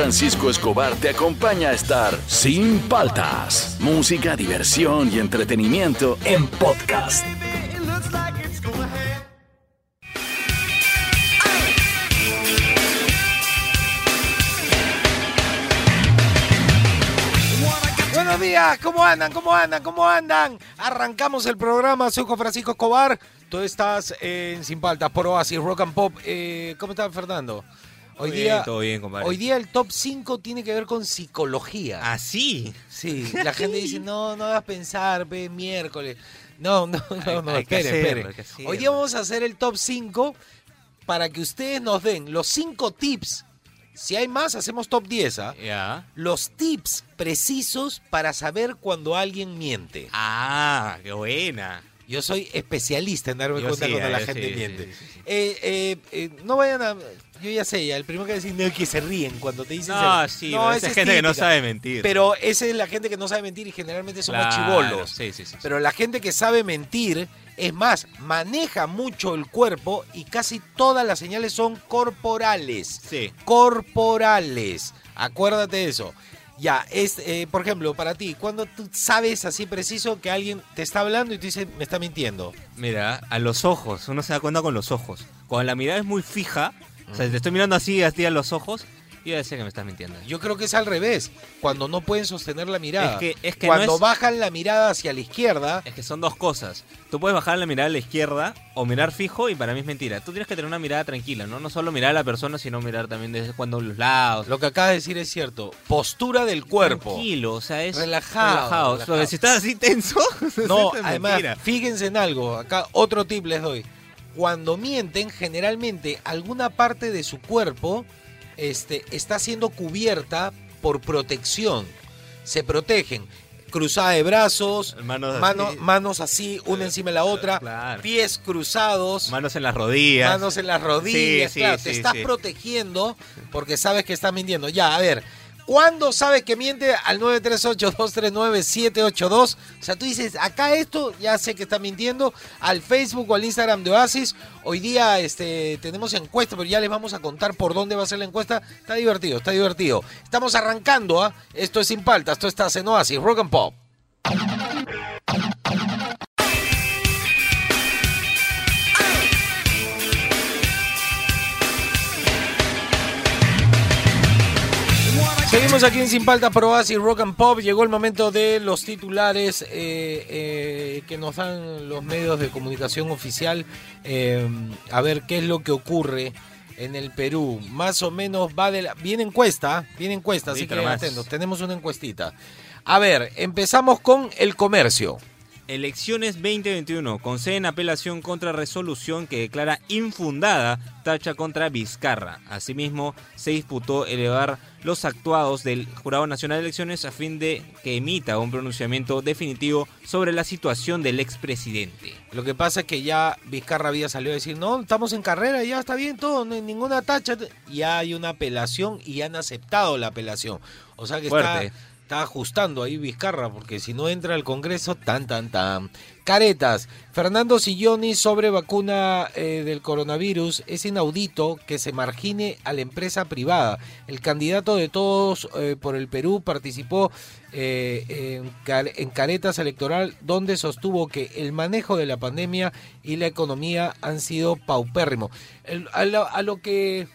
Francisco Escobar te acompaña a estar sin paltas. Música, diversión y entretenimiento en podcast. Buenos días, ¿cómo andan? ¿Cómo andan? ¿Cómo andan? Arrancamos el programa, soy Juan Francisco Escobar. Tú estás en Sin Paltas por Oasis Rock and Pop. Eh, ¿Cómo estás, Fernando? Hoy día, todo bien, compadre. hoy día el top 5 tiene que ver con psicología. ¿Ah, sí? Sí, la gente dice, no, no hagas pensar, ve miércoles. No, no, no, Hay- no, hay espere, hacerlo, espere. Hoy día vamos a hacer el top 5 para que ustedes nos den los 5 tips. Si hay más, hacemos top 10, ¿ah? Ya. Los tips precisos para saber cuando alguien miente. Ah, qué buena. Yo soy especialista en darme Yo cuenta sí, cuando la gente sí, miente. sí. Eh, eh, eh, no vayan a... Yo ya sé, ya, el primero que decir no es que se ríen cuando te dicen... No, se- sí, esa es gente que no sabe mentir. Pero esa es la gente que no sabe mentir y generalmente somos Claro, chivolos. Sí, sí, sí. Pero la gente que sabe mentir, es más, maneja mucho el cuerpo y casi todas las señales son corporales. Sí. Corporales. Acuérdate de eso. Ya, es, eh, por ejemplo, para ti, cuando tú sabes así preciso que alguien te está hablando y tú dices, me está mintiendo. Mira, a los ojos, uno se da cuenta con los ojos. Cuando la mirada es muy fija, o sea, te estoy mirando así, así a los ojos, y yo decía que me estás mintiendo. Yo creo que es al revés, cuando no pueden sostener la mirada. Es que- es que cuando no es- bajan la mirada hacia la izquierda, Es que son dos cosas. Tú puedes bajar la mirada a la izquierda o mirar fijo y para mí es mentira. Tú tienes que tener una mirada tranquila, ¿no? No solo mirar a la persona, sino mirar también desde cuando los lados. lo que acabas de decir es cierto. Postura del cuerpo. Tranquilo, o sea, es Relajado, relajado. relajado. Si estás así tenso, No, es además, mentira. fíjense en algo. Acá otro tip les doy. Cuando mienten, generalmente alguna parte de su cuerpo este, está siendo cubierta por protección. Se protegen. Cruzada de brazos, Manos así. mano- manos así, una encima de la otra, Claro. pies cruzados, Manos en las rodillas. manos en las rodillas. Sí, claro, sí, te estás protegiendo porque sabes que estás mintiendo. Ya, a ver. ¿Cuándo sabes que miente? Al 938-239-782. O sea, tú dices, acá esto, ya sé que está mintiendo. Al Facebook o al Instagram de Oasis. Hoy día este, tenemos encuesta, pero ya les vamos a contar por dónde va a ser la encuesta. Está divertido, está divertido. Estamos arrancando, ¿ah? Esto es sin paltas, esto está en Oasis, Rock and Pop. Seguimos aquí en Sin Paltas por Oasis Rock and Pop. Llegó el momento de los titulares eh, eh, que nos dan los medios de comunicación oficial. Eh, a ver qué es lo que ocurre en el Perú. Más o menos va de la... Viene encuesta, viene encuesta, así Sí, que atentos. Tenemos una encuestita. A ver, empezamos con el comercio. Elecciones 2021. Conceden apelación contra resolución que declara infundada tacha contra Vizcarra. Asimismo, se disputó elevar los actuados del Jurado Nacional de Elecciones a fin de que emita un pronunciamiento definitivo sobre la situación del expresidente. Lo que pasa es que ya Vizcarra había salido a decir, no, estamos en carrera, ya está bien todo, no hay ninguna tacha. Ya hay una apelación y han aceptado la apelación. O sea que Fuerte. está ajustando ahí Vizcarra, porque si no entra al Congreso, tan, tan, tan. Caretas, Fernando Silloni sobre vacuna eh, del coronavirus. Es inaudito que se margine a la empresa privada. El candidato de todos eh, por el Perú participó eh, en, Car- en Caretas Electoral, donde sostuvo que el manejo de la pandemia y la economía han sido lo, a lo que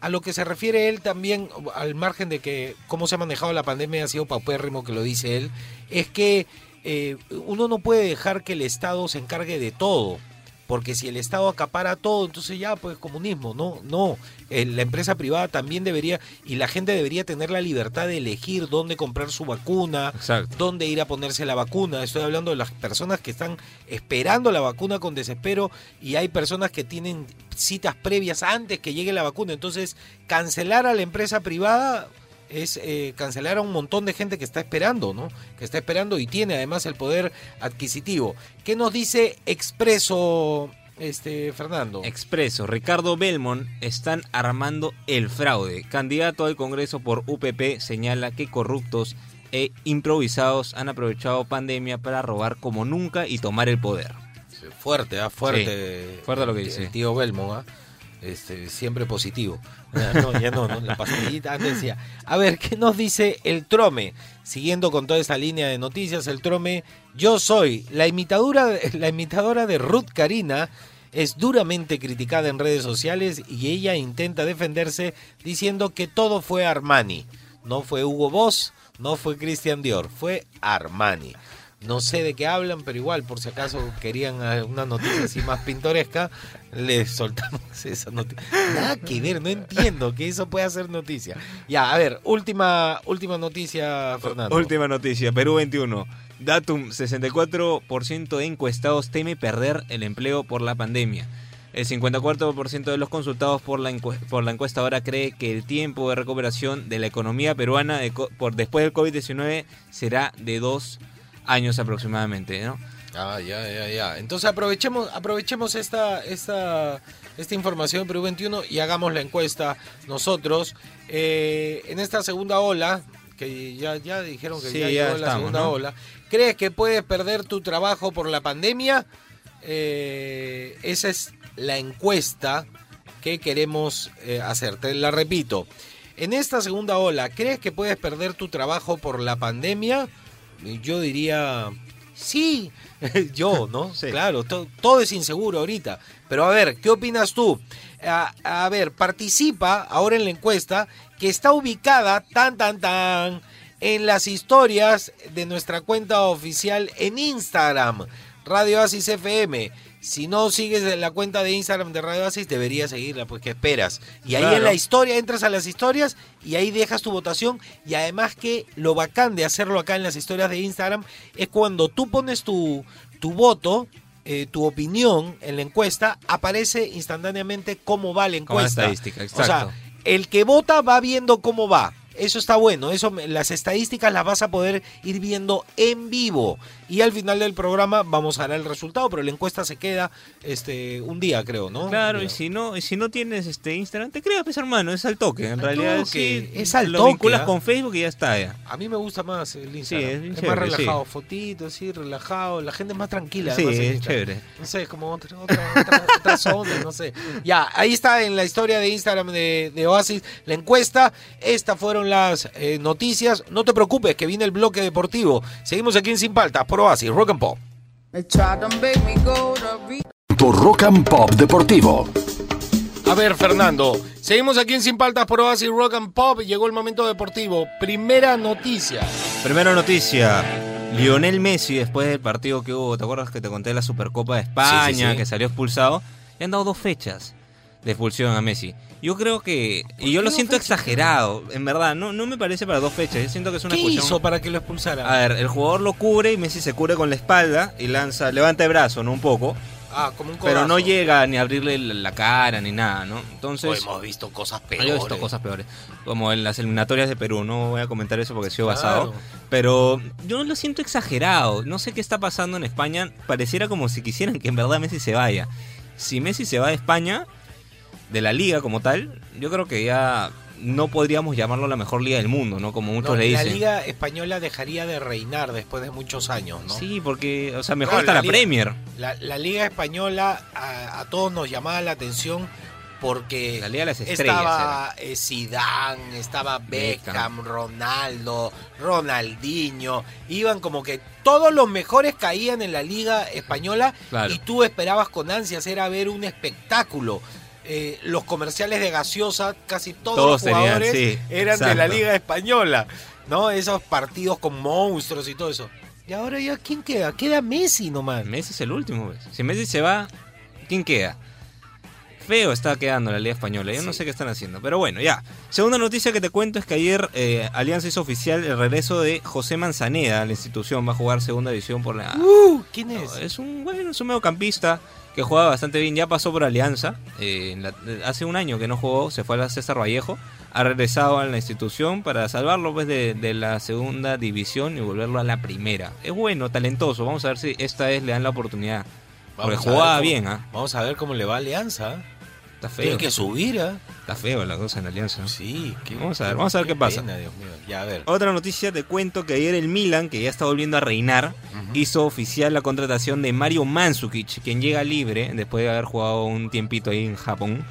a lo que se refiere él también, al margen de que cómo se ha manejado la pandemia ha sido paupérrimo, que lo dice él, es que eh, uno no puede dejar que el Estado se encargue de todo. Porque si el Estado acapara todo, entonces ya, pues comunismo, no, no. Eh, la empresa privada también debería, y la gente debería tener la libertad de elegir dónde comprar su vacuna, Exacto. dónde ir a ponerse la vacuna. Estoy hablando de las personas que están esperando la vacuna con desespero y hay personas que tienen citas previas antes que llegue la vacuna. Entonces, cancelar a la empresa privada es eh, cancelar a un montón de gente que está esperando, ¿no? Que está esperando y tiene además el poder adquisitivo. ¿Qué nos dice Expreso, este Fernando? Expreso, Ricardo Belmont están armando el fraude. Candidato al Congreso por UPP señala que corruptos e improvisados han aprovechado pandemia para robar como nunca y tomar el poder. Fuerte, ¿ah? Fuerte. fuerte lo que el dice. Tío Belmont, ¿ah? Este, siempre positivo. No, ya no, no, la pastillita antes decía. A ver, ¿qué nos dice el Trome? Siguiendo con toda esa línea de noticias, el Trome, yo soy la imitadora, la imitadora de Ruth Karina es duramente criticada en redes sociales y ella intenta defenderse diciendo que todo fue Armani. No fue Hugo Boss, no fue Christian Dior, fue Armani. No sé de qué hablan, pero igual, por si acaso querían una noticia así más pintoresca, les soltamos esa noticia. Nada que ver, no entiendo que eso pueda ser noticia. Ya, a ver, última, última noticia, Fernando. Última noticia, Perú 21. Datum, 64% de encuestados teme perder el empleo por la pandemia. El 54% de los consultados por la, por la encuesta ahora cree que el tiempo de recuperación de la economía peruana por después del COVID-19 será de dos años aproximadamente, ¿no? Ah, ya, ya, ya. Entonces aprovechemos, aprovechemos esta, esta, esta información de Perú 21 y hagamos la encuesta nosotros. Eh, en esta segunda ola, que ya, ya dijeron que ya, llegó la segunda ola, ¿crees que puedes perder tu trabajo por la pandemia? Eh, esa es la encuesta que queremos eh, hacer. Te la repito. En esta segunda ola, ¿crees que puedes perder tu trabajo por la pandemia? Yo diría, sí, yo, ¿no? Claro, todo es inseguro ahorita. Pero a ver, ¿qué opinas tú? A, ver, participa ahora en la encuesta que está ubicada tan, tan, tan en las historias de nuestra cuenta oficial en Instagram, Radio Asis FM. Si no sigues la cuenta de Instagram de Radio Asis, deberías seguirla, pues que esperas. Y ahí en la historia, entras a las historias y ahí dejas tu votación. Y además que lo bacán de hacerlo acá en las historias de Instagram es cuando tú pones tu, tu voto, eh, tu opinión en la encuesta, aparece instantáneamente cómo va la encuesta. estadística, exacto. O sea, el que vota va viendo cómo va. Eso está bueno, eso las estadísticas las vas a poder ir viendo en vivo y al final del programa vamos a dar el resultado, pero la encuesta se queda este un día, creo, ¿no? Claro, y si no y si no tienes este Instagram, te creas, pues hermano, es al toque, en realidad sí, es al lo toque. vinculas ¿ah? con Facebook y ya está ya. A mí me gusta más el Instagram. es, más relajado, fotitos, sí, relajado, la gente es más tranquila. Sí, es chévere. No sé, es como otra, otra, otra, zona, no sé. Ya, ahí está en la historia de Instagram de, de Oasis la encuesta. Estas fueron las eh, noticias. No te preocupes, que viene el bloque deportivo. Seguimos aquí en Sin Paltas, por Oasis, Rock and Pop. Rock and Pop Deportivo. A ver, Fernando, seguimos aquí en Sin Paltas por Oasis Rock and Pop. Llegó el momento deportivo. Primera noticia. Primera noticia. Lionel Messi, después del partido que hubo, ¿te acuerdas que te conté la Supercopa de España, que salió expulsado? Le han dado dos fechas expulsión a Messi. Yo creo que. Y yo lo siento exagerado, en verdad. No, no me parece para dos fechas. Yo siento que es una ¿Qué hizo para que lo expulsara? A ver, el jugador lo cubre y Messi se cubre con la espalda y lanza. Levanta el brazo, ¿no? Un poco. Ah, como un Pero no llega ni a abrirle la cara ni nada, ¿no? Entonces. hemos visto cosas peores. Yo he visto cosas peores. Como en las eliminatorias de Perú. No voy a comentar eso porque he sido basado. Pero yo lo siento exagerado. No sé qué está pasando en España. Pareciera como si quisieran que en verdad Messi se vaya. Si Messi se va de España, de la liga como tal, yo creo que ya no podríamos llamarlo la mejor liga del mundo, ¿no? Como muchos le dicen. La liga española dejaría de reinar después de muchos años, ¿no? Sí, porque, o sea, mejor está la, Premier. La, liga española a, todos nos llamaba la atención porque la liga las estaba eh, Zidane, estaba Beckham, Ronaldo, Ronaldinho, iban como que todos los mejores caían en la liga española y tú esperabas con ansias era ver un espectáculo. Eh, los comerciales de gaseosa, casi todos, los jugadores eran de la Liga Española, ¿no? Esos partidos con monstruos y todo eso. Y ahora ya, ¿quién queda? Queda Messi nomás. Messi es el último. Pues. Si Messi se va, ¿quién queda? Feo está quedando la Liga Española. Yo no sé qué están haciendo. Pero bueno, ya. Segunda noticia que te cuento es que ayer eh, Alianza hizo oficial el regreso de José Manzaneda a la institución. Va a jugar segunda división por la. Uh, ¿Quién es? es un, bueno, es un mediocampista que juega bastante bien. Ya pasó por Alianza. Eh, hace un año que no jugó, se fue a César Vallejo. Ha regresado a la institución para salvarlo pues, de, la segunda división y volverlo a la primera. Es bueno, talentoso. Vamos a ver si esta vez le dan la oportunidad. porque jugaba bien. ¿ah? Vamos a ver cómo le va a Alianza. Está feo. Tiene que subir, ¿eh? Está feo la cosa en Alianza. Sí, vamos a ver, vamos a ver qué, pasa. Ya, a ver. Otra noticia, te cuento que ayer el Milan, que ya está volviendo a reinar, hizo oficial la contratación de Mario Mandzukic, quien llega libre después de haber jugado un tiempito ahí en Japón.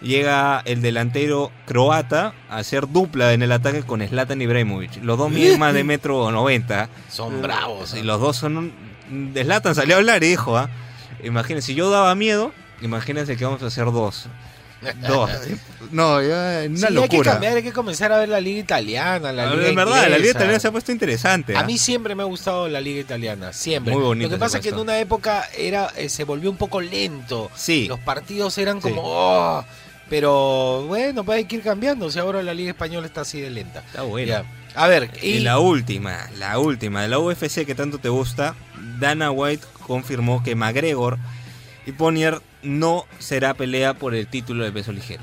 llega el delantero croata a hacer dupla en el ataque con Zlatan Ibrahimovic. Los dos miden más de metro 90. Son bravos. Y ¿ah? los dos son un... Zlatan salió a hablar y dijo, ¿ah? imagínense, si yo daba miedo, imagínense que vamos a hacer dos. Dos. No, ya, una Sí, hay que locura. cambiar, hay que comenzar a ver la liga italiana, la liga en verdad, la liga italiana se ha puesto interesante. A ¿ah? mí siempre me ha gustado la liga italiana, siempre. Muy bonito Lo que pasa es que en una época era eh, se volvió un poco lento. Sí. Los partidos eran Sí. como... "Oh", pero bueno, pues hay que ir cambiando. O sea, ahora la liga española está así de lenta. Está bueno. Ya. A ver, y, Y la última, la última, de la UFC que tanto te gusta, Dana White confirmó que McGregor y Ponier no será pelea por el título de peso ligero.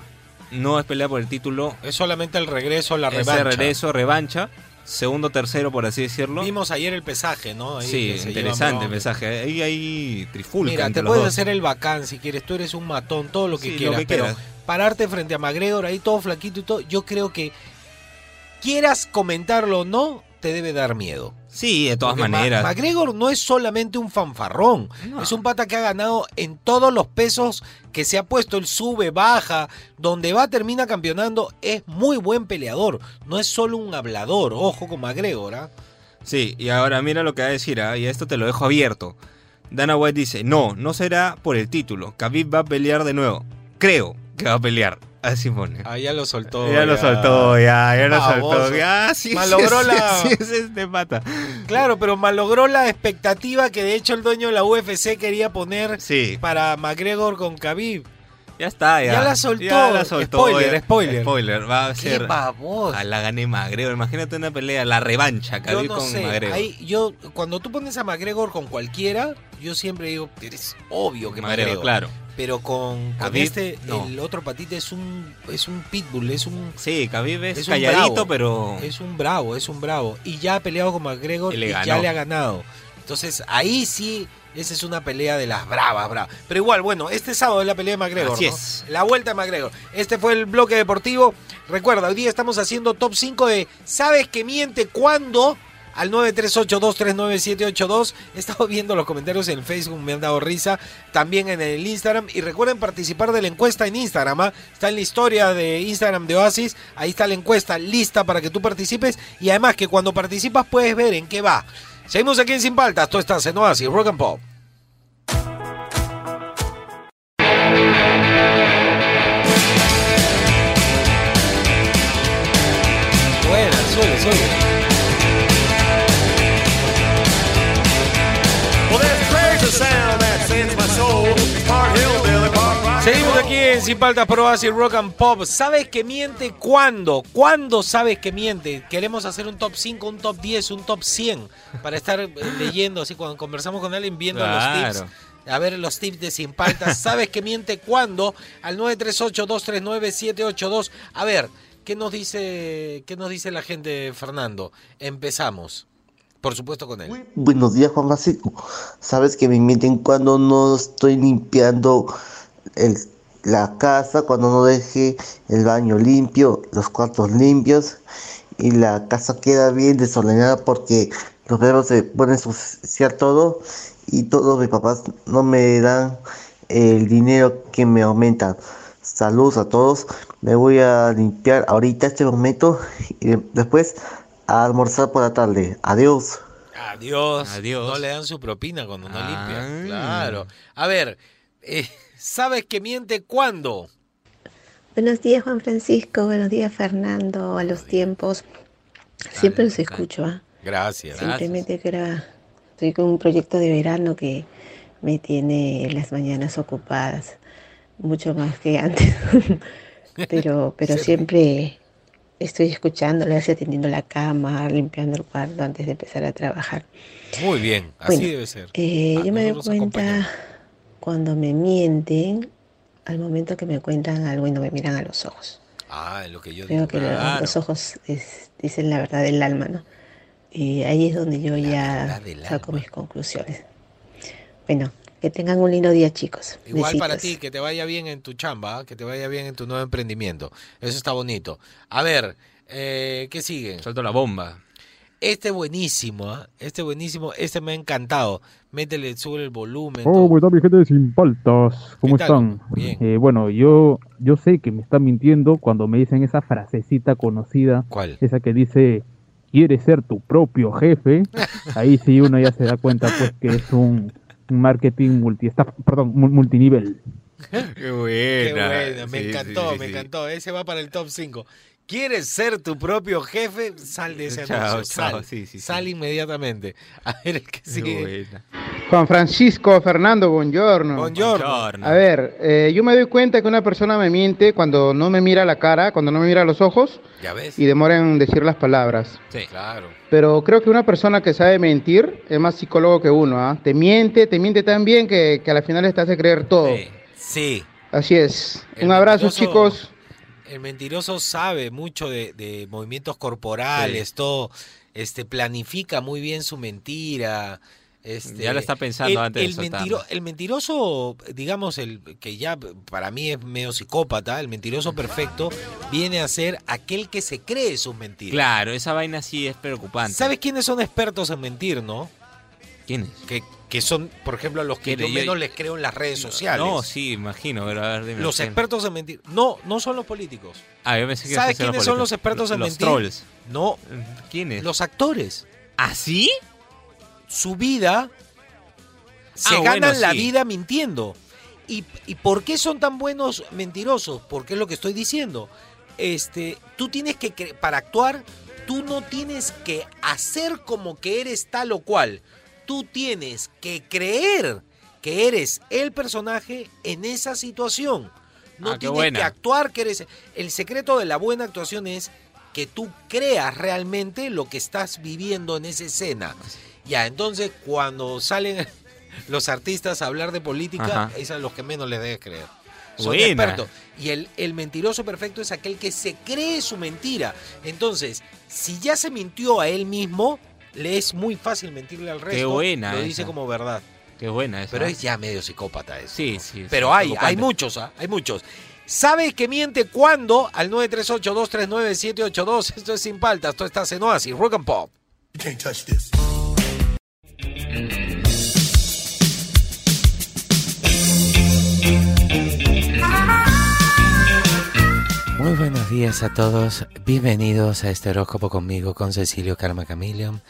No es pelea por el título, es solamente el regreso, la es revancha. el regreso, revancha, segundo, tercero, por así decirlo. Vimos ayer el pesaje, ¿no? Ahí sí, interesante el mensaje. Ahí hay trifulca Mira, te puedes dos. hacer el bacán si quieres. Tú eres un matón, todo lo que Sí, lo quieras. que pero quieras. pararte frente a McGregor ahí todo flaquito y todo, yo creo que quieras comentarlo o no, te debe dar miedo. Sí, de todas Porque Ma- maneras. McGregor no es solamente un fanfarrón. No. Es un pata que ha ganado en todos los pesos que se ha puesto. Él sube, baja, donde va termina campeonando. Es muy buen peleador. No es solo un hablador. Ojo con McGregor, ¿ah? Sí, y ahora mira lo que va a decir, ¿ah? y esto te lo dejo abierto. Dana White dice, no, no será por el título. Khabib va a pelear de nuevo. Creo que va a pelear. Así pone. Ah, ya lo soltó. ya lo soltó, ya, ya lo soltó. Ya, sí, Malogró sí, la- sí, es este pata. Claro, pero malogró la expectativa que de hecho el dueño de la UFC quería poner Sí, para McGregor con Khabib. ya está, ya. Ya la soltó. Ya la soltó. Spoiler, spoiler. Spoiler, va a ¡Qué ser... baboso! A la gané McGregor. Imagínate una pelea, la revancha, Yo Khabib no con sé, McGregor. ahí yo cuando tú pones a McGregor con cualquiera, yo siempre digo, es obvio que McGregor, claro. pero con, con Khabib, este no. el otro patita es un es un pitbull, es un Sí, Khabib es, Es un calladito, bravo. pero... es un bravo, es un bravo y ya ha peleado con McGregor Y ya le ha ganado. Entonces, ahí sí esa es una pelea de las bravas, bravas. Pero igual, bueno, este sábado es la pelea de McGregor. Así ¿no? es. La vuelta de McGregor. Este fue el bloque deportivo. Recuerda, hoy día estamos haciendo top 5 de ¿Sabes que miente cuándo? Al 938239782. He estado viendo los comentarios en Facebook, me han dado risa. También en el Instagram. Y recuerden participar de la encuesta en Instagram. ¿ah? Está en la historia de Instagram de Oasis. Ahí está la encuesta lista para que tú participes. Y además que cuando participas puedes ver en qué va. Seguimos aquí en Sin Paltas. Tú estás en Oasis, Rock and Pop. Buena, suele, suele. Seguimos aquí en Sin Paltas Pro Oasis Rock and Pop. ¿Sabes que miente cuándo? ¿Cuándo sabes que miente? Queremos hacer un top 5, un top 10, un top 100 para estar eh, leyendo así cuando conversamos con alguien viendo los tips. A ver los tips de Sin Paltas. ¿Sabes que miente cuándo? Al 938-239-782. A ver, ¿qué nos dice qué nos dice la gente, Fernando? Empezamos. Por supuesto con él. Buenos días, Juan Francisco. Sabes que me mienten cuando no estoy limpiando el- la casa, cuando no deje el baño limpio, los cuartos limpios y la casa queda bien desordenada porque los perros se ponen a ensuciar todo y todos mis papás no me dan el dinero que me aumentan. Saludos a todos. Me voy a limpiar ahorita este momento y de- después a almorzar por la tarde. Adiós. Adiós. Adiós. No le dan su propina cuando no Ah. limpia. Claro. A ver, eh, ¿sabes que miente cuándo? Buenos días Juan Francisco, buenos días Fernando, a los tiempos. Siempre los escucho, ¿ah? Gracias. simplemente que ahora estoy con un proyecto de verano que me tiene las mañanas ocupadas, mucho más que antes. pero pero Sí. siempre estoy escuchándole, así atendiendo la cama, limpiando el cuarto antes de empezar a trabajar. Muy bien, así Bueno, debe ser. Eh, Ah, yo me doy cuenta cuando me mienten, al momento que me cuentan algo y no me miran a los ojos. Ah, es lo que yo Creo digo. que lo- claro. los ojos es- dicen la verdad del alma, ¿no? Y ahí es donde yo ya saco alma. mis conclusiones. Bueno, que tengan un lindo día, chicos. Igual para ti, que te vaya bien en tu chamba, que te vaya bien en tu nuevo emprendimiento. Eso está bonito. A ver, eh, ¿qué sigue? Suelto la bomba. Este buenísimo, ¿ah? este buenísimo, este me ha encantado. Métele, sube el volumen. Oh, todo. ¿qué tal mi gente de Sin Paltas? ¿Cómo están? Bien. Eh, bueno, yo, yo sé que me están mintiendo cuando me dicen esa frasecita conocida, ¿Cuál? esa que dice, ¿quieres ser tu propio jefe? Ahí sí uno ya se da cuenta pues que es un, un marketing multi, perdón, mu- multinivel. Qué buena. Qué buena, me Sí, sí, encantó, sí, me sí. encantó. Ese va para el top 5. ¿Quieres ser tu propio jefe? Sal de ese Chao, anuncio, chao, sal, sí, sí, sí. sal inmediatamente. A ver el que sigue. Juan Francisco Fernando, buongiorno. Buongiorno. Buongiorno. A ver, eh, yo me doy cuenta que una persona me miente cuando no me mira la cara, cuando no me mira los ojos ¿Ya ves? y demora en decir las palabras. Sí. Claro. Pero creo que una persona que sabe mentir es más psicólogo que uno. ¿ah? Te miente, te miente tan bien que, que a la final te hace creer todo. Sí. Sí. Así es. El Un abrazo, mentiroso- chicos. El mentiroso sabe mucho de, de movimientos corporales, todo. Este, planifica muy bien su mentira. Este, Ya lo está pensando el, antes de el, mentiro- el mentiroso, digamos, el que ya para mí es medio psicópata, el mentiroso perfecto, viene a ser aquel que se cree sus mentiras. Claro, esa vaina sí es preocupante. ¿Sabes quiénes son expertos en mentir, no? Quién es? Que, que son, por ejemplo, a los que yo Yo- menos les creo en las redes sociales. No, sí, imagino, pero a ver, dime. Los ¿quién? expertos en mentir. No, no son los políticos. Ah, yo pensé que ¿Sabes quiénes son los expertos en los mentir? trolls. No, ¿Quiénes? los actores. ¿Ah, sí? Su vida se Ah, ganan bueno, la vida mintiendo. ¿Y, ¿Y por qué son tan buenos mentirosos? Porque es lo que estoy diciendo. Este, tú tienes que, para actuar, tú no tienes que hacer como que eres tal o cual. Tú tienes que creer que eres el personaje en esa situación. No Ah, tienes que actuar que eres... El secreto de la buena actuación es que tú creas realmente lo que estás viviendo en esa escena. Ya, entonces cuando salen los artistas a hablar de política, Ajá. es a los que menos les debes creer. Son expertos. Y el, el mentiroso perfecto es aquel que se cree su mentira. Entonces, si ya se mintió a él mismo, le es muy fácil mentirle al resto. buena Lo dice esa. como verdad. Qué buena esa. Pero es ya medio psicópata eso. Sí, ¿no? sí. Pero sí, hay, hay muchos, ¿ah? Hay muchos. ¿Sabe que miente cuándo? Al 938-239-782. Esto es sin paltas. Esto está en Oasis, Rock and Pop. You can't touch this. Días a todos. Bienvenidos a este horóscopo conmigo, con Cecilio Karma Chameleon.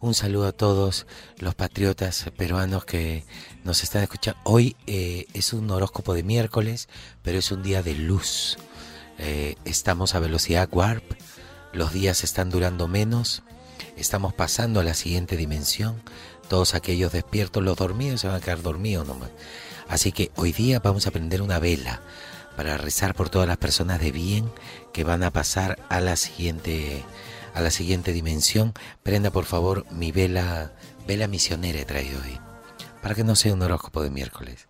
Un saludo a todos los patriotas peruanos que nos están escuchando. Hoy eh, es un horóscopo de miércoles, pero es un día de luz. Eh, estamos a velocidad warp, los días están durando menos, estamos pasando a la siguiente dimensión. Todos aquellos despiertos, los dormidos se van a quedar dormidos nomás. Así que hoy día vamos a prender una vela para rezar por todas las personas de bien que van a pasar a la siguiente a la siguiente dimensión. Prenda por favor mi vela vela misionera he traído hoy para que no sea un horóscopo de miércoles.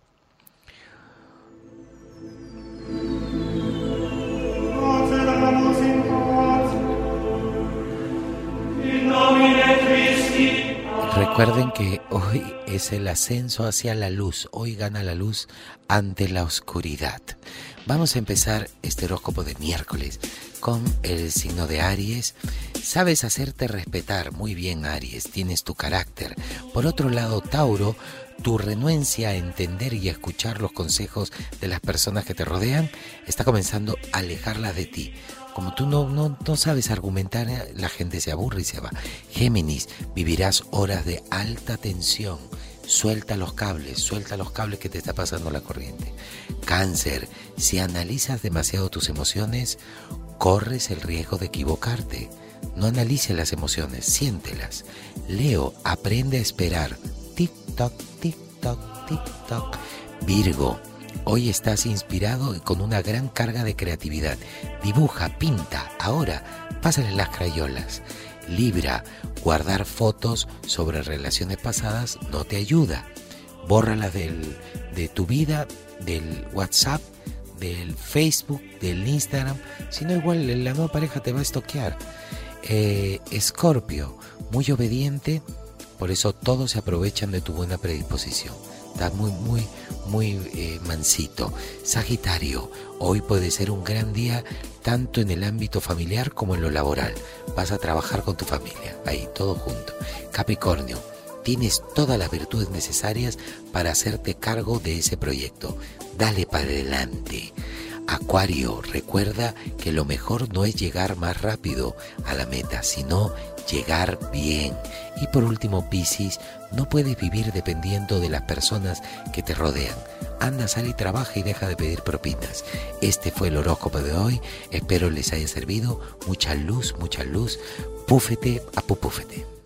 Recuerden que hoy es el ascenso hacia la luz, hoy gana la luz ante la oscuridad. Vamos a empezar este horóscopo de miércoles con el signo de Aries. Sabes hacerte respetar muy bien Aries, tienes tu carácter. Por otro lado, Tauro, tu renuencia a entender y escuchar los consejos de las personas que te rodean está comenzando a alejarlas de ti. Como tú no, no, no sabes argumentar, eh, la gente se aburre y se va. Géminis, vivirás horas de alta tensión. Suelta los cables, suelta los cables que te está pasando la corriente. Cáncer, si analizas demasiado tus emociones, corres el riesgo de equivocarte. No analices las emociones, siéntelas. Leo, aprende a esperar. Tic-toc, tic-toc, tic-toc. Virgo, hoy estás inspirado y con una gran carga de creatividad. Dibuja, pinta, ahora, pásale las crayolas. Libra, guardar fotos sobre relaciones pasadas no te ayuda. Bórralas del, de tu vida, del WhatsApp, del Facebook, del Instagram. Si no, igual la nueva pareja te va a estoquear. Eh, Escorpio, muy obediente, por eso todos se aprovechan de tu buena predisposición. está muy, muy, muy eh, mansito. Sagitario, hoy puede ser un gran día tanto en el ámbito familiar como en lo laboral. Vas a trabajar con tu familia, ahí, todo junto. Capricornio, tienes todas las virtudes necesarias para hacerte cargo de ese proyecto. Dale para adelante. Acuario, recuerda que lo mejor no es llegar más rápido a la meta, sino llegar bien. Y por último, Piscis, no puedes vivir dependiendo de las personas que te rodean. Anda, sal y trabaja y deja de pedir propinas. Este fue el horóscopo de hoy. Espero les haya servido. Mucha luz, mucha luz. Púfete a pupúfete.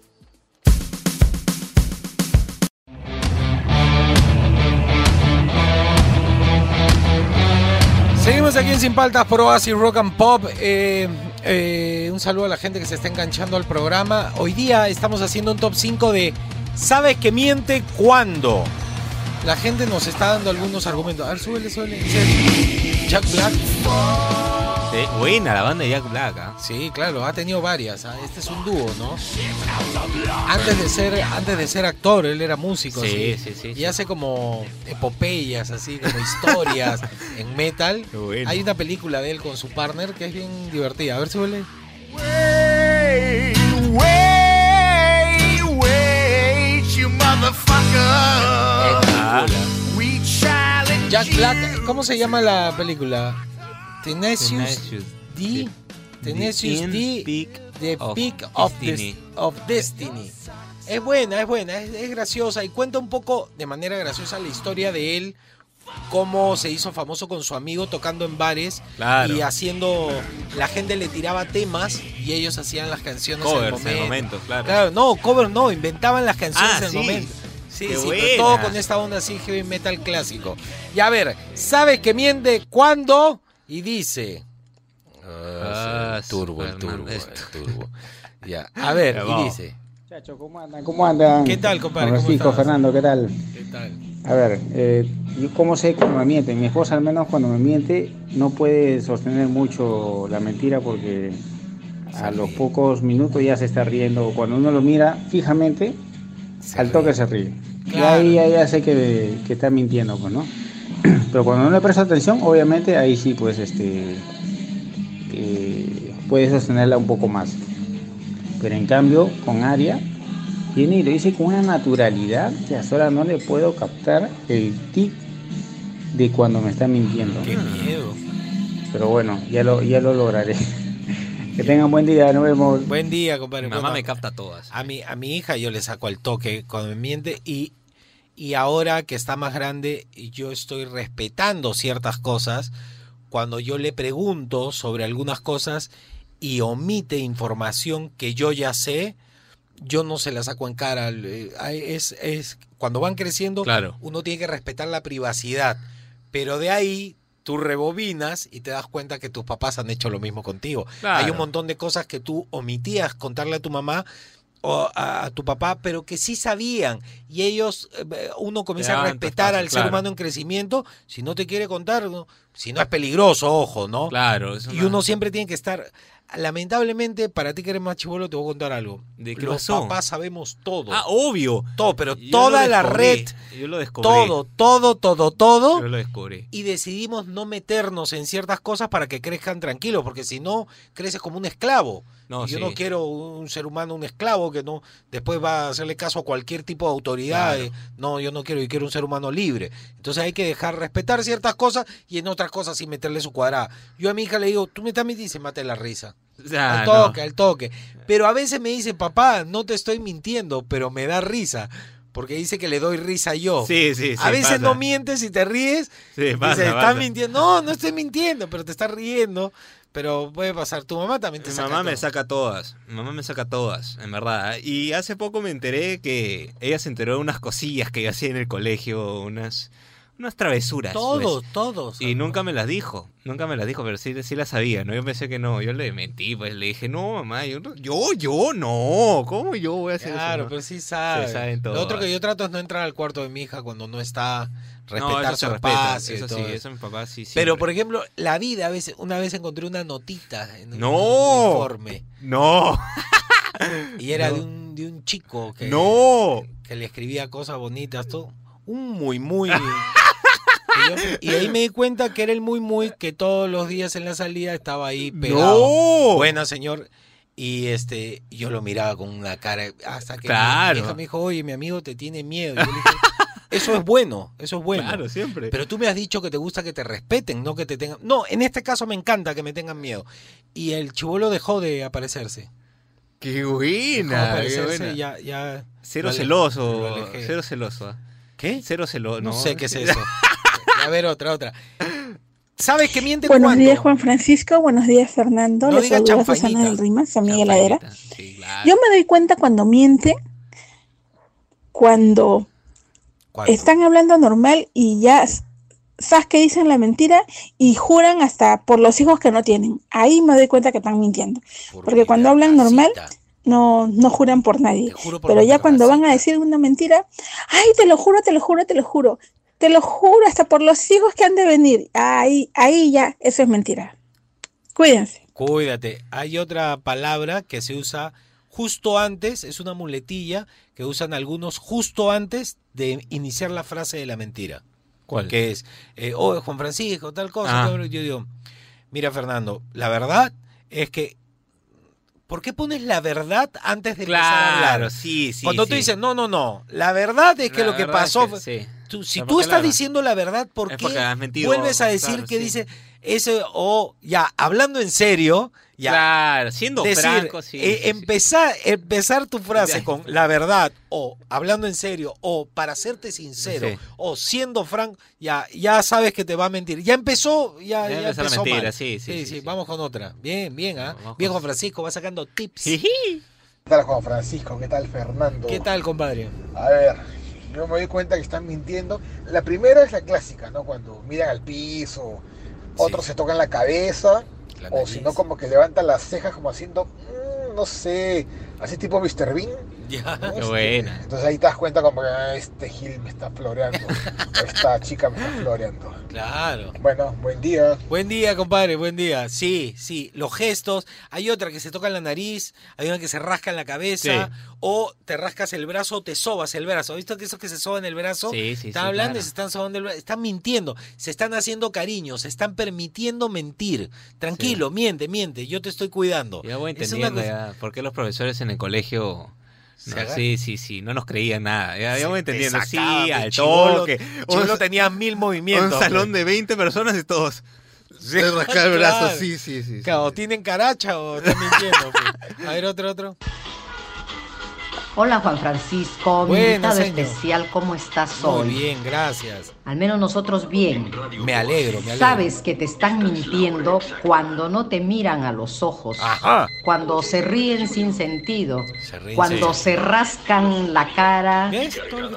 Seguimos aquí en Sin Paltas por Oasis Rock and Pop. Eh, eh, un saludo a la gente que se está enganchando al programa. Hoy día estamos haciendo un top 5 de ¿Sabes que miente cuándo? La gente nos está dando algunos argumentos. A ver, súbele, súbele. Jack Black. Sí, buena la banda de Jack Black. ¿ah? Sí, claro, ha tenido varias. ¿ah? Este es un dúo, ¿no? Antes de ser, antes de ser actor, él era músico. Sí, sí, sí, Y sí. hace como epopeyas, así, como historias en metal. Bueno. Hay una película de él con su partner que es bien divertida. A ver, súbele. Wait, wait, wait, you motherfucker. We challenge Jack Black, ¿cómo se llama la película? Tenacious Tenacious D. Tenacious D. Peak The of Peak of, Des- Destiny. of Destiny. Es buena, es buena, es, es graciosa y cuenta un poco de manera graciosa la historia de él, cómo se hizo famoso con su amigo tocando en bares Claro. y haciendo, la gente le tiraba temas y ellos hacían las canciones en el Covers en momento. el momento, claro. Claro, no, cover no, inventaban las canciones Ah, en el sí. momento. Sí, Qué sí, pero todo con esta onda así heavy metal clásico. Y a ver, ¿sabe que miente cuándo? Y dice. Ah, Ah, sí, turbo, el turbo, el turbo. Ya, a ver, y vamos. dice. Muchachos, ¿cómo andan? ¿Cómo andan? ¿Qué tal, compadre? Don ¿Cómo Francisco? Fernando, ¿qué tal? ¿Qué tal? A ver, eh, yo cómo sé cuando me mienten. Mi esposa al menos cuando me miente no puede sostener mucho la mentira porque a los pocos minutos ya se está riendo. Cuando uno lo mira fijamente, Se al ríe. toque se ríe. Y ahí ya, ya sé que, que está mintiendo, pues, ¿no? Pero cuando no le presta atención, obviamente ahí sí, pues, este, eh, puede sostenerla un poco más. Pero en cambio, con Aria, viene y lo dice con una naturalidad que a sola no le puedo captar el tic de cuando me está mintiendo. Qué miedo. Pero bueno, ya lo, ya lo lograré. que tengan buen día, nos vemos. Buen día, compadre. Mi mamá Bueno, me capta todas. A mi, a mi hija yo le saco al toque cuando me miente y, y ahora que está más grande yo estoy respetando ciertas cosas cuando yo le pregunto sobre algunas cosas y omite información que yo ya sé, yo no se la saco en cara. Eh, Es, es, cuando van creciendo, Claro. uno tiene que respetar la privacidad, pero de ahí tú rebobinas y te das cuenta que tus papás han hecho lo mismo contigo. Claro. Hay un montón de cosas que tú omitías contarle a tu mamá o a, a tu papá, pero que sí sabían. Y ellos, eh, uno comienza a respetar al ser humano en crecimiento. Si no te quiere contar, ¿no? si no es peligroso, ojo, ¿no? Claro. es Y uno siempre tiene que estar. Lamentablemente, para ti que eres más chivolo, te voy a contar algo. ¿De qué Los pasó? papás sabemos todo. Ah, obvio. todo, pero Yo toda la red, Yo lo descubrí. todo, todo, todo, todo Yo lo descubrí. y decidimos no meternos en ciertas cosas para que crezcan tranquilos, porque si no, creces como un esclavo. No, yo sí. no quiero un ser humano, un esclavo que no después va a hacerle caso a cualquier tipo de autoridad. Claro. No, yo no quiero, yo quiero un ser humano libre. Entonces hay que dejar respetar ciertas cosas y en otras cosas sí meterle su cuadrada. Yo a mi hija le digo, tú me estás mintiendo y se mate la risa. Ah, al no. toque, al toque. Pero a veces me dice, papá, no te estoy mintiendo, pero me da risa. Porque dice que le doy risa yo. Sí, sí, sí. a veces pasa. no mientes y te ríes. Sí, pasa, Dice, estás mintiendo. No, no estoy mintiendo, pero te estás riendo. Pero puede pasar. Tu mamá también te Mi saca. mamá me saca todas. Mi mamá me saca todas, en verdad. Y hace poco me enteré que ella se enteró de unas cosillas que yo hacía en el colegio, unas, unas travesuras. pues. Todos, todos. Y nunca me las dijo, nunca me las dijo, pero sí, sí las sabía, ¿no? Yo pensé que no, yo le mentí, pues le dije, no, mamá, yo, no- yo, yo, no, ¿cómo yo voy a hacer Claro, eso? pero sí sabe. Saben Lo otro que yo trato es no entrar al cuarto de mi hija cuando no está. No, Respetar eso su se espacio eso sí, todo eso mi papá sí Pero, siempre. por ejemplo, la vida, a veces, una vez encontré una notita en un No. informe. No, Y era No. de, un, de un chico que, no. que le escribía cosas bonitas, todo. un muy muy. Y, yo- y ahí me di cuenta que era el muy muy que todos los días en la salida estaba ahí pegado. ¡No! Buena, señor. Y este, yo lo miraba con una cara hasta que Claro. mi hija me dijo, oye, mi amigo te tiene miedo. Y yo le dije, eso es bueno, eso es bueno. Claro, siempre. Pero tú me has dicho que te gusta que te respeten, no que te tengan. No, en este caso me encanta que me tengan miedo. Y el chivolo dejó de aparecerse. Qué Dejó de buena, qué aparecerse, buena. ya, ya. Cero lo ale- celoso, cero celoso. ¿ah? ¿Qué? Cero celoso. No, sé qué es eso. A ver, otra, otra. ¿Sabes que miente Buenos días, Juan Francisco. Buenos días, Fernando. No Les saluda. Susana del Rima, su amiga heladera. Sí, claro. Yo me doy cuenta cuando miente, cuando Están hablando normal y ya sabes que dicen la mentira y juran hasta por los hijos que no tienen. Ahí me doy cuenta que están mintiendo. Por Porque cuando hablan normal, no, no juran por nadie. Por Pero ya cuando van a decir una mentira, ay, te lo juro, te lo juro, te lo juro. Te lo juro, hasta por los hijos que han de venir. Ahí, ahí ya, eso es mentira. Cuídense. Cuídate. Hay otra palabra que se usa justo antes, es una muletilla que usan algunos justo antes de iniciar la frase de la mentira. ¿Cuál? Que es, eh, oh, Juan Francisco, tal cosa. Ah. Yo digo, mira, Fernando, la verdad es que. ¿Por qué pones la verdad antes de empezar a Claro, hablar? sí, sí. Cuando tú dices, no, no, no, la verdad es que La lo que es pasó. que fue- sí. tú- si tú estás diciendo la verdad, ¿por Es qué vuelves a decir claro, que sí. dice ese o ya hablando en serio, ya Claro, siendo decir, franco, sí. eh, sí, sí. empezar, empezar tu frase con la verdad o hablando en serio o para serte sincero Sí. o siendo franco, ya, ya sabes que te va a mentir. Ya empezó, ya, Ya ya empezó la empezó mentira, mal. sí, sí, sí, sí. Vamos con otra. Bien, bien, ¿ah? Con- Bien, Juan Francisco, va sacando tips. ¿Qué tal Juan Francisco? ¿Qué tal Fernando? ¿Qué tal, compadre? A ver, yo me doy cuenta que están mintiendo. La primera es la clásica, ¿no? Cuando miran al piso, otros se tocan la cabeza, La o si no como que levantan las cejas como haciendo, mm, no sé, así tipo Mr. Bean. Ya. ¿no? Qué Este, buena. Entonces ahí te das cuenta como que "Ah, este Gil me está floreando, esta chica me está floreando. Claro. Bueno, buen día. Buen día, compadre, buen día. Sí, sí, los gestos. Hay otra que se toca en la nariz, hay una que se rasca en la cabeza, Sí. o te rascas el brazo o te sobas el brazo. ¿Has visto que esos que se soban el brazo? Sí, sí, Están hablando y se están sobando el brazo. Están mintiendo, se están haciendo cariño, se están permitiendo mentir. Tranquilo, miente, miente, yo te estoy cuidando. Ya voy entendiendo cosa- ya por qué los profesores en el colegio... No, sí, sí, sí, no nos creían nada. Ya, voy te entendiendo. Sí, al toque. Chibolo Un- tenía mil movimientos. Un salón de 20 personas y todos. Sí, Se rascaba el brazo, claro. sí, sí, sí. sí. Claro, o tienen caracha o están mintiendo. pe. A ver, otro, otro. Hola Juan Francisco, mi invitado señor. especial, ¿cómo estás Muy hoy? bien, gracias. Al menos nosotros bien. Me alegro, me alegro. Sabes que te están mintiendo cuando no te miran a los ojos, Ajá. cuando se ríen sin sentido, Se ríen cuando se rascan la cara,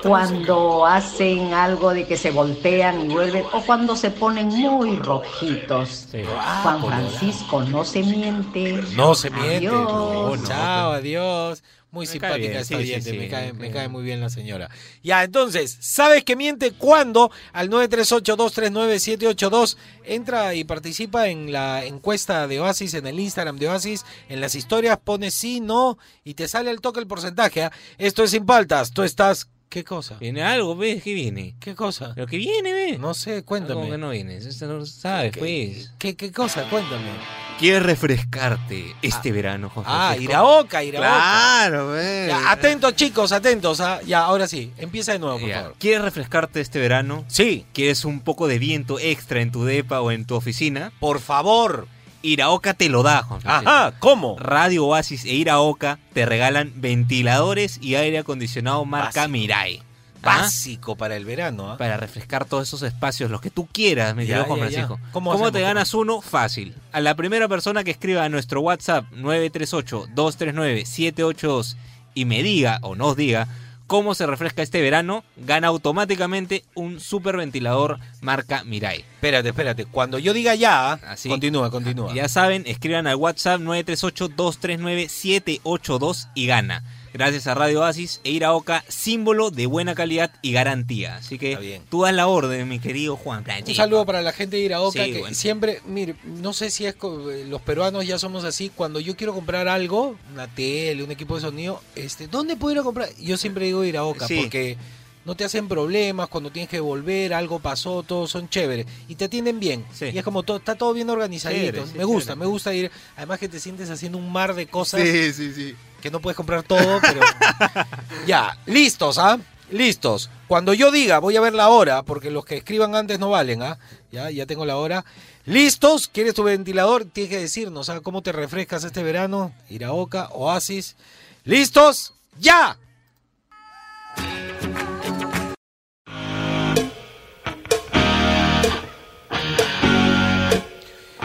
cuando hacen algo de que se voltean y vuelven, o cuando se ponen muy rojitos. Ah, Juan colorado. Francisco, no se miente. No se miente. Adiós. No, Chao, adiós. Muy Me simpática bien, sí, oyente, sí, me, cae, me cae muy bien la señora. Ya, entonces, ¿sabes que miente cuándo? Al 938-239-782 entra y participa en la encuesta de Oasis, en el Instagram de Oasis, en las historias pone sí, no, y te sale al toque el porcentaje. ¿ah? Esto es sin paltas, tú estás... ¿Qué cosa? Viene algo, ¿ves? ¿Qué viene? ¿Qué cosa? Lo que viene, ¿ves? No sé, cuéntame. que no viene. Eso no sabes, ¿Qué, pues. ¿Qué, qué cosa? Cuéntame. ¿Quieres refrescarte este verano, Juan Ah? Iraoka, Iraoka. Claro. Ya, atentos chicos, atentos. ah. Ya, ahora sí, empieza de nuevo, por Ya. favor. ¿Quieres refrescarte este verano? Sí, ¿Quieres un poco de viento extra en tu depa o en tu oficina? por favor. Iraoka te lo da, Juan. Ajá, ¿cómo? Radio Oasis e Iraoka te regalan ventiladores y aire acondicionado marca Básico. Mirai. ¿Ah? Básico para el verano. ¿ah? Para refrescar todos esos espacios, los que tú quieras, mi querido Juan. Francisco. ¿Cómo ¿Cómo, hacemos, te ganas uno? Fácil. A la primera persona que escriba a nuestro WhatsApp 938-239-782 y me diga o nos diga cómo se refresca este verano, gana automáticamente un super ventilador marca Mirai. Espérate, espérate. Cuando yo diga ya, Así. continúa, continúa. Ya saben, escriban al WhatsApp 938-239-782 y gana. Gracias a Radio Oasis e Iraoka, símbolo de buena calidad y garantía. Así que tú haz la orden, mi querido Juan. Un saludo para la gente de Iraoka Sí, que bueno. siempre, mire, no sé si es co- los peruanos ya somos así, cuando yo quiero comprar algo, una tele, un equipo de sonido, este, ¿dónde puedo ir a comprar? Yo siempre digo Iraoka Sí. porque no te hacen problemas cuando tienes que volver, algo pasó, todos son chéveres y te atienden bien. Y es como todo, está todo bien organizadito. Chévere, sí, me gusta, chévere. me gusta ir. Además que te sientes haciendo un mar de cosas Sí, sí, sí. que no puedes comprar todo, pero ya, listos, ¿ah? Listos. Cuando yo diga, voy a ver la hora, porque los que escriban antes no valen, ¿ah? Ya, ya tengo la hora. ¿Listos? ¿Quieres tu ventilador? Tienes que decirnos, ¿ah? ¿Cómo te refrescas este verano? Iraoka, Oasis. ¿Listos? ¡Ya!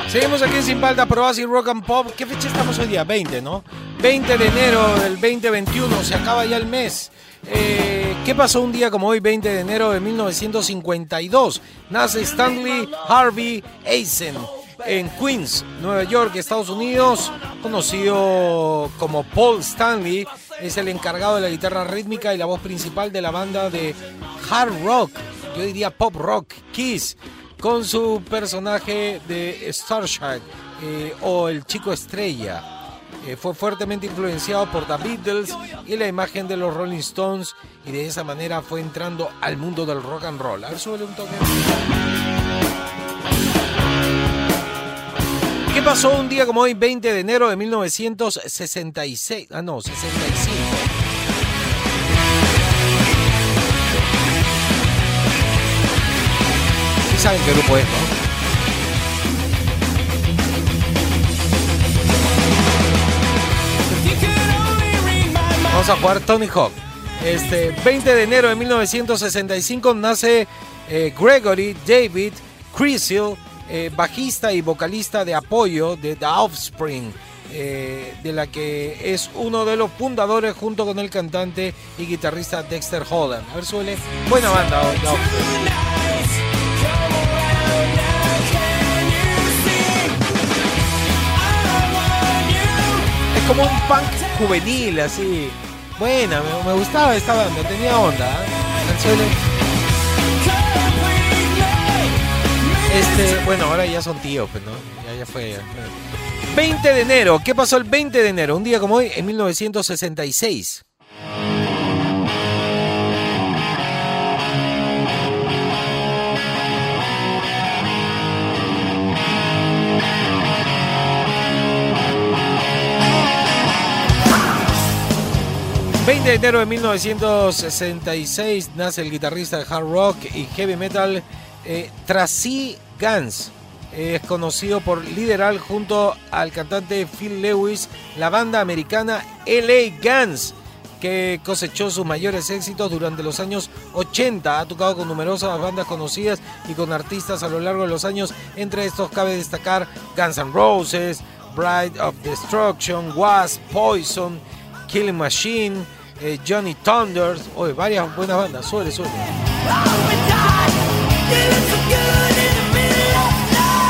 Seguimos aquí en Sin Palta, Pro Oasis Rock and Pop. ¿Qué fecha estamos hoy día? 20, ¿no? 20 de enero del 2021, se acaba ya el mes. Eh, ¿Qué pasó un día como hoy, 20 de enero de 1952? Nace Stanley Harvey Eisen en Queens, Nueva York, Estados Unidos, conocido como Paul Stanley, es el encargado de la guitarra rítmica y la voz principal de la banda de hard rock, yo diría pop rock, Kiss, con su personaje de Starshine eh, o el chico estrella. Eh, fue fuertemente influenciado por The Beatles y la imagen de los Rolling Stones y de esa manera fue entrando al mundo del rock and roll. A ver, súbele un toque. ¿Qué pasó un día como hoy, 20 de enero de 1966? Ah, no, 65. Saben qué grupo es. Vamos a jugar Tony Hawk. Este 20 de enero de 1965 nace eh, Gregory David Creasel, eh, bajista y vocalista de apoyo de The Offspring, eh, de la que es uno de los fundadores junto con el cantante y guitarrista Dexter Holland. A ver, suele. Buena banda. The Offspring. Es como un punk juvenil, así. Buena, me, gustaba esta banda, tenía onda. ¿eh? Este, bueno, ahora ya son tíos, pues, ¿no? Ya, ya fue. ya fue. 20 de enero, ¿qué pasó el 20 de enero? Un día como hoy, en 1966. ...20 de enero de 1966 nace el guitarrista de hard rock y heavy metal eh, Tracy Guns. Es conocido por liderar junto al cantante Phil Lewis la banda americana LA Guns, que cosechó sus mayores éxitos durante los años 80. Ha tocado con numerosas bandas conocidas y con artistas a lo largo de los años. Entre estos cabe destacar Guns N' Roses, Bride of Destruction, Wasp, Poison, Killing Machine, eh, Johnny Thunders. Varias buenas bandas. Suele, suele.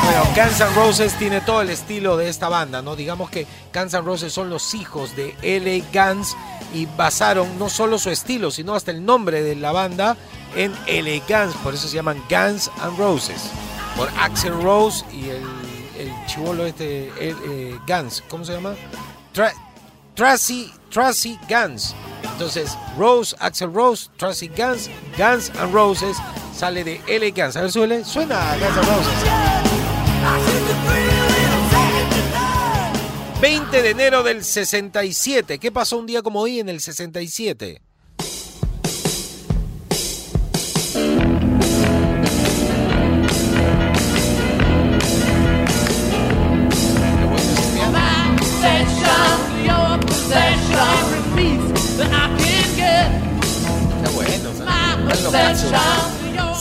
Bueno, Guns N' Roses tiene todo el estilo de esta banda, ¿no? Digamos que Guns N' Roses son los hijos de L.A. Guns y basaron no solo su estilo, sino hasta el nombre de la banda en L.A. Guns, por eso se llaman Guns N' Roses. Por Axel Rose y el, chivolo este, el, eh, Guns, ¿cómo se llama? Tra- Tracy, Tracy Guns. Entonces, Rose, Axel Rose, Tracy Guns, Guns and Roses sale de L.A. Guns. A ver, suele, suena Guns N' Roses. 20 de enero del 67. ¿Qué pasó un día como hoy en el 67?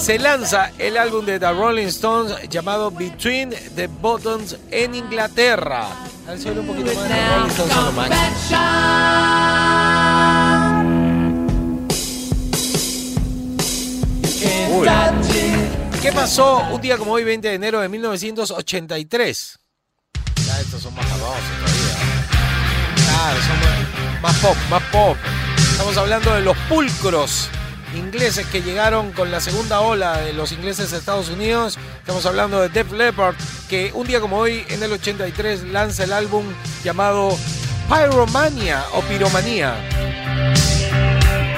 Se lanza el álbum de The Rolling Stones llamado Between the Buttons en Inglaterra. A ver, suele un poquito más. The Rolling Stones son lo máximo. Uy. ¿Qué pasó un día como hoy, 20 de enero de 1983? Ya estos son más famosos todavía. Claro, son más, más pop, más pop. Estamos hablando de los pulcros ingleses que llegaron con la segunda ola de los ingleses a Estados Unidos. Estamos hablando de Def Leppard, que un día como hoy, en el 83, lanza el álbum llamado Pyromania o Piromanía.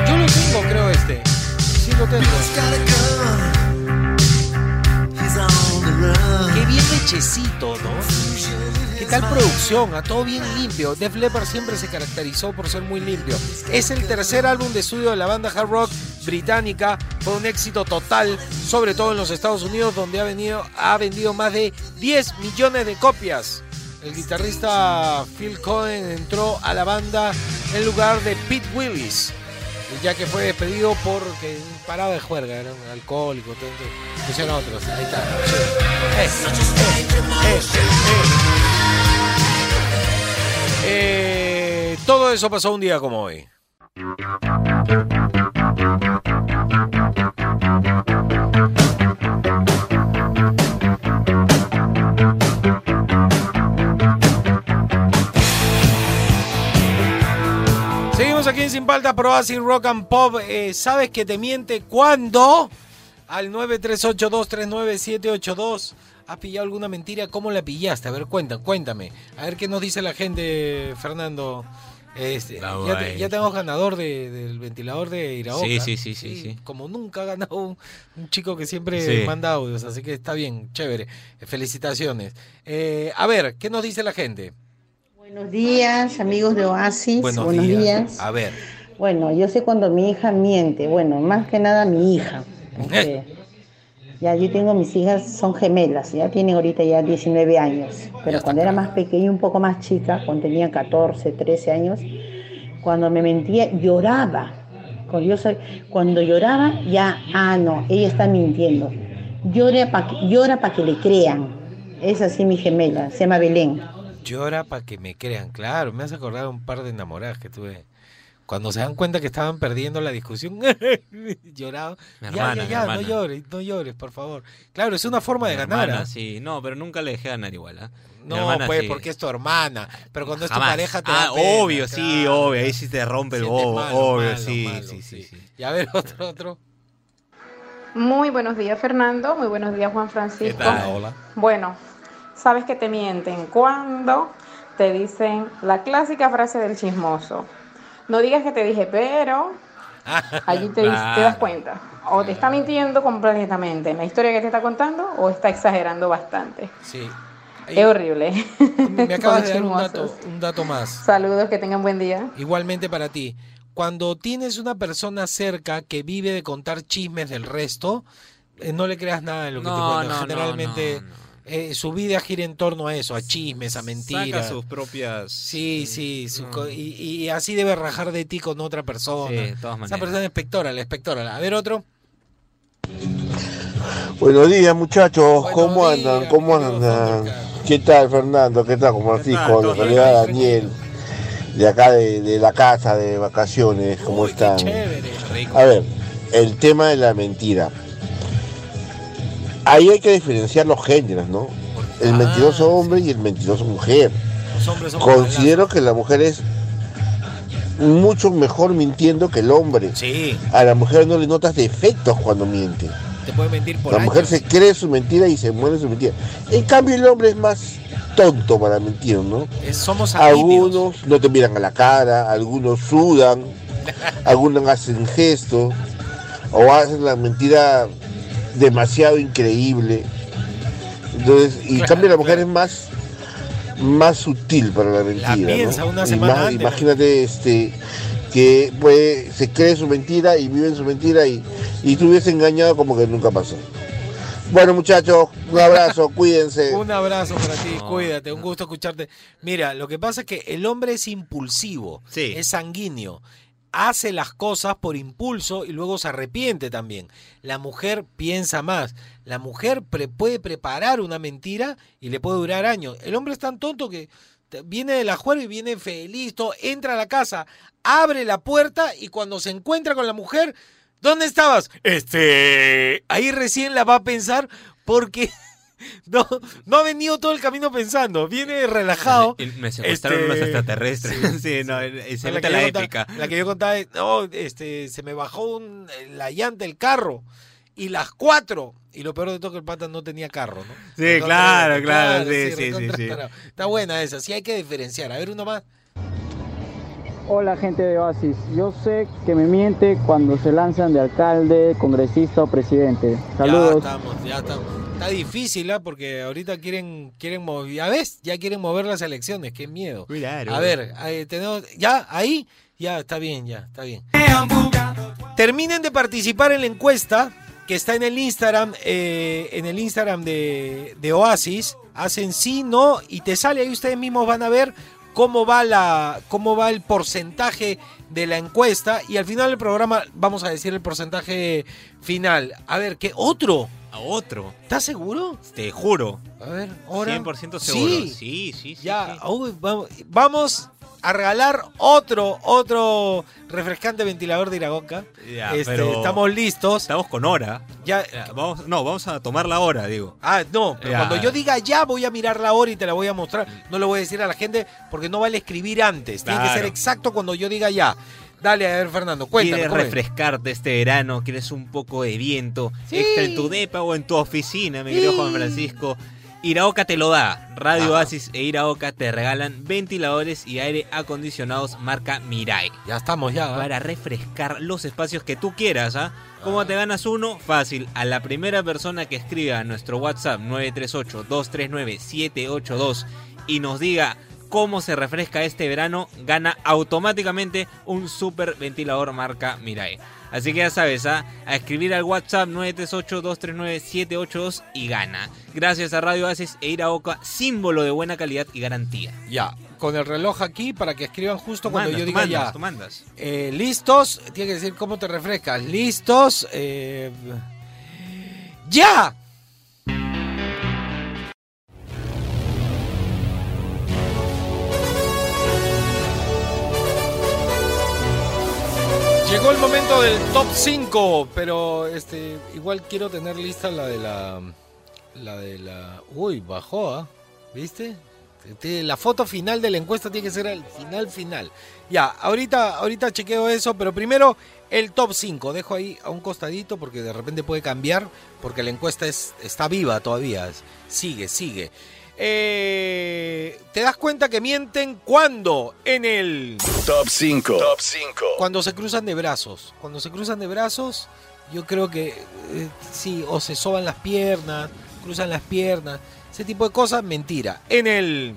Yo lo tengo, creo, este. lo tengo. Qué bien hechecito, ¿no? ¿Qué tal producción? A todo bien limpio. Def Leppard siempre se caracterizó por ser muy limpio. Es el tercer álbum de estudio de la banda hard rock británica. Fue un éxito total, sobre todo en los Estados Unidos, donde ha, venido, ha vendido más de 10 millones de copias. El guitarrista Phil Cohen entró a la banda en lugar de Pete Willis, ya que fue despedido porque paraba de juerga, era un alcohólico, pusieron otros. Eh, eh. Eh, todo eso pasó un día como hoy. Seguimos aquí en Sin Paltas, Pro Acid Rock and Pop. Eh, ¿Sabes que te miente cuándo? Al 938239782. ¿Has pillado alguna mentira? ¿Cómo la pillaste? A ver, cuéntame, cuéntame. A ver qué nos dice la gente, Fernando. Este, La ya, te- guay. ya tenemos ganador de- del ventilador de Iraoka. Sí, sí, sí, sí, sí. Como nunca ha ganado un, un chico que siempre Sí. manda audios, así que está bien, chévere. Eh, Felicitaciones. Eh, a ver, ¿qué nos dice la gente? Buenos días, amigos de Oasis. Buenos, Buenos, días. días. A ver. Bueno, yo sé cuando mi hija miente. Bueno, más que nada mi hija. porque ya yo tengo mis hijas, son gemelas, ya tienen ahorita ya 19 años. Pero cuando era más pequeña, un poco más chica, cuando tenía 14, 13 años, cuando me mentía, lloraba. Cuando, yo cuando lloraba, ya, ah, no, ella está mintiendo. Llora para que, llora pa' que le crean. Es así mi gemela, se llama Belén. Llora para que me crean, claro. Me has acordado un par de enamoradas que tuve. Cuando se dan cuenta que estaban perdiendo la discusión, lloraba. Mi Ya, hermana, ya, mi ya, no llores, no llores, por favor. Claro, es una forma de ganar. hermana, ¿ah? sí. No, pero nunca le dejé ganar igual. ¿ah? Mi No, hermana, pues, sí. porque es tu hermana. Pero cuando es tu pareja te Ah, da pena, obvio, sí, obvio. Ahí sí te rompe el bobo. malo, obvio, malo, sí, malo, sí, sí, sí. Y a ver, otro, otro. Muy buenos días, Fernando. Muy buenos días, Juan Francisco. ¿Qué tal? Hola. Bueno, sabes que te mienten cuando te dicen la clásica frase del chismoso. No digas que te dije, pero allí te, te das cuenta. O te está mintiendo completamente en la historia que te está contando o está exagerando bastante. Sí. Es horrible. Me acabas de dar un dato, un dato más. Saludos, que tengan buen día. Igualmente para ti. Cuando tienes una persona cerca que vive de contar chismes del resto, eh, no le creas nada de lo que te No, cuenta. no, no, Generalmente eh, su vida gira en torno a eso, a chismes, a mentiras. Saca sus propias. Sí, sí, su co- y, y así debe rajar de ti con otra persona. Sí, de todas Esa persona es pectoral, es pectoral. A ver otro. Buenos días muchachos, ¿cómo andan? ¿Cómo andan? ¿Qué tal Fernando? ¿Qué tal? Como Francisco, saluda Daniel, de acá de, de la casa de vacaciones, ¿cómo están? A ver, el tema de la mentira. Ahí hay que diferenciar los géneros, ¿no? El mentiroso hombre y el mentiroso mujer. Los hombres son Considero que la mujer es mucho mejor mintiendo que el hombre. Sí. A la mujer no le notas defectos cuando miente. Te puede mentir por La mujer se cree su mentira y se muere su mentira. En cambio el hombre es más tonto para mentir, ¿no? Es- somos. Algunos no te miran a la cara, algunos sudan, algunos hacen gestos o hacen la mentira demasiado increíble. Entonces, y en cambio la mujer es más más sutil para la mentira. ¿no? piensa una Y semana más- antes. Imagínate este que puede, se cree su mentira y vive en su mentira y, y tú engañado como que nunca pasó. Bueno muchachos, un abrazo, cuídense. Un abrazo para ti, cuídate, un gusto escucharte. Mira, lo que pasa es que el hombre es impulsivo, es sanguíneo, hace las cosas por impulso y luego se arrepiente también. La mujer piensa más, la mujer puede preparar una mentira y le puede durar años. El hombre es tan tonto que viene de la juerga y viene feliz, entra a la casa, abre la puerta y cuando se encuentra con la mujer, ¿dónde estabas? Este, ahí recién la va a pensar porque no, no ha venido todo el camino pensando, viene relajado. Me secuestraron Este, unos extraterrestres. Sí, no, y se la la yo épica. contaba- la que yo contaba es, no, este, se me bajó un- la llanta del carro y las cuatro. Y lo peor de todo que el pata no tenía carro, ¿no? Sí, Recontra- claro, claro, sí, sí, sí, sí. Está buena esa, sí hay que diferenciar. A ver uno más. Hola gente de Oasis, yo sé que me miente cuando se lanzan de alcalde, congresista o presidente. Saludos. Ya estamos, ya estamos. Está difícil, ¿ah? Porque ahorita quieren, quieren mover, ya ves, ya quieren mover las elecciones, qué miedo. Claro. A ver, ahí tenemos, ya, ahí, ya, está bien, ya, está bien. Terminen de participar en la encuesta que está en el Instagram, eh, en el Instagram de, de Oasis. Hacen sí, no, y te sale ahí ustedes mismos van a ver cómo va la, cómo va el porcentaje de la encuesta. Y al final del programa vamos a decir el porcentaje final. A ver, ¿qué otro? A otro. ¿Estás seguro? Te juro. A ver, ahora. 100% seguro. Sí. Sí, sí, sí. Ya, uy, vamos, vamos a regalar otro, otro refrescante ventilador de Iragoca. Ya, Este, pero Estamos listos. Estamos con hora. Ya, Ya, vamos, no, vamos a tomar la hora, digo. Ah, no, pero Ya. cuando yo diga ya voy a mirar la hora y te la voy a mostrar. No lo voy a decir a la gente porque no vale escribir antes. Tiene que ser exacto cuando yo diga ya. Dale, a ver, Fernando, cuéntame. ¿Quieres refrescarte este verano? ¿Quieres un poco de viento Sí. extra en tu depa o en tu oficina, mi querido Sí. Juan Francisco? Iraoka te lo da. Radio Ajá. Oasis e Iraoka te regalan ventiladores y aire acondicionados marca Mirai. Ya estamos ya. ¿ah? Para refrescar los espacios que tú quieras, ¿ah? ¿Cómo te ganas uno? Fácil. A la primera persona que escriba a nuestro WhatsApp 938-239-782 y nos diga cómo se refresca este verano, gana automáticamente un super ventilador marca Mirai. Así que ya sabes, ¿ah? a escribir al WhatsApp 938-239-782 y gana. Gracias a Radio Oasis e Iraoka, símbolo de buena calidad y garantía. Ya, con el reloj aquí para que escriban justo cuando Mandas, yo diga mandas, ya. tú mandas. Eh, ¿Listos? Tiene que decir cómo te refrescas. ¿Listos? Eh, ¡Ya! Llegó el momento del top 5, pero este igual quiero tener lista la de la la de la uy, bajó, ¿ah? ¿Viste? Te- La foto final de la encuesta tiene que ser al final final. Ya, ahorita ahorita chequeo eso, pero primero el top 5. Dejo ahí a un costadito porque de repente puede cambiar porque la encuesta es, está viva todavía. Sigue, sigue. Eh, ¿Te das cuenta que mienten cuando? En el Top 5. Top 5. cuando se cruzan de brazos. Cuando se cruzan de brazos, yo creo que eh, sí, o se soban las piernas, cruzan las piernas, ese tipo de cosas, mentira. En el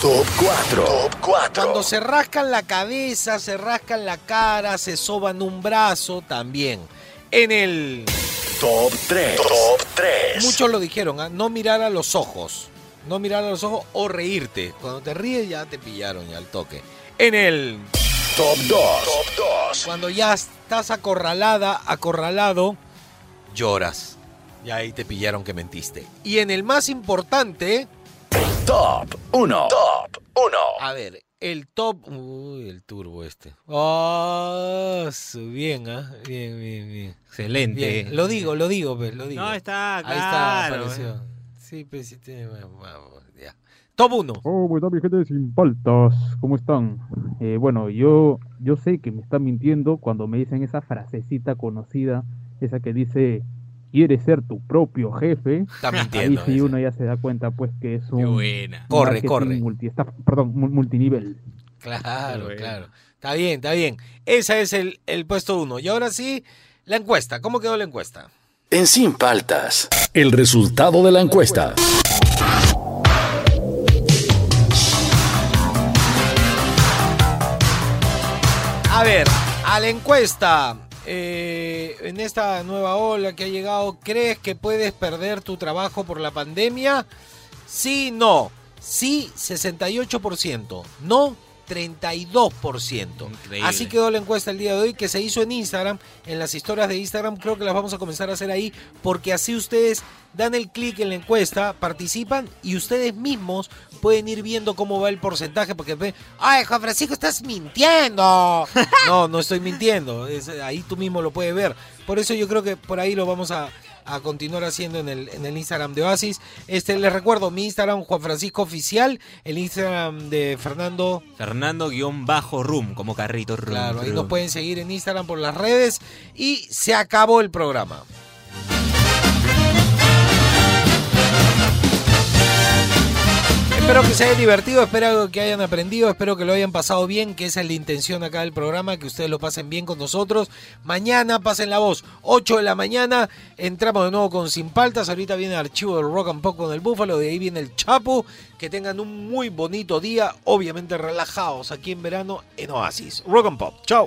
Top 4. Top 4. cuando se rascan la cabeza, se rascan la cara, se soban un brazo, también. En el Top 3. Top 3. muchos lo dijeron, ¿ah? no mirar a los ojos. No mirar a los ojos o reírte. Cuando te ríes ya te pillaron ya al toque. En el Top 2. Top 2. Cuando ya estás acorralada, acorralado, lloras. Y ahí te pillaron que mentiste. Y en el más importante, Top 1. Top 1. a ver, el top. Uy, el turbo este. Oh, su- bien, ¿ah? Bien, bien, bien. Excelente. Bien. Lo digo, lo digo, pues, lo digo. No, está Ahí está, claro. apareció. Sí, pues sí tiene. vamos, ya. Top 1. Oh, pues mi gente sin paltas, ¿cómo están? Eh, bueno, yo, yo sé que me están mintiendo cuando me dicen esa frasecita conocida, esa que dice, ¿quieres ser tu propio jefe? Está mintiendo. Ahí sí ese. uno ya se da cuenta pues que es un buena. Corre, corre. multiestaff- perdón, mu- multinivel. Claro, Bueno. claro. Está bien, está bien. Ese es el, el puesto 1. Y ahora sí, la encuesta. ¿Cómo quedó la encuesta? En Sin Paltas. El resultado de la encuesta. A ver, a la encuesta. eh, en esta nueva ola que ha llegado, ¿crees que puedes perder tu trabajo por la pandemia? Sí, no. Sí, 68%. No, 32%. Increíble. Así quedó la encuesta el día de hoy que se hizo en Instagram, en las historias de Instagram. Creo que las vamos a comenzar a hacer ahí porque así ustedes dan el clic en la encuesta, participan y ustedes mismos pueden ir viendo cómo va el porcentaje porque ven, ay, Juan Francisco, estás mintiendo. no, no estoy mintiendo. es- ahí tú mismo lo puedes ver. Por eso yo creo que por ahí lo vamos a, a continuar haciendo en el, en el Instagram de Oasis. Este, les recuerdo, mi Instagram, Juan Francisco Oficial, el Instagram de Fernando Fernando-Room, como carrito. Rum, Claro, ahí nos pueden seguir en Instagram por las redes. Y se acabó el programa. Espero que se hayan divertido, espero que hayan aprendido, espero que lo hayan pasado bien, que esa es la intención acá del programa, que ustedes lo pasen bien con nosotros. Mañana pasen la voz, 8 de la mañana, entramos de nuevo con Sin Paltas, ahorita viene el archivo del Rock and Pop con el Búfalo, de ahí viene el Chapo, que tengan un muy bonito día, obviamente relajados aquí en verano en Oasis. Rock and Pop, chao.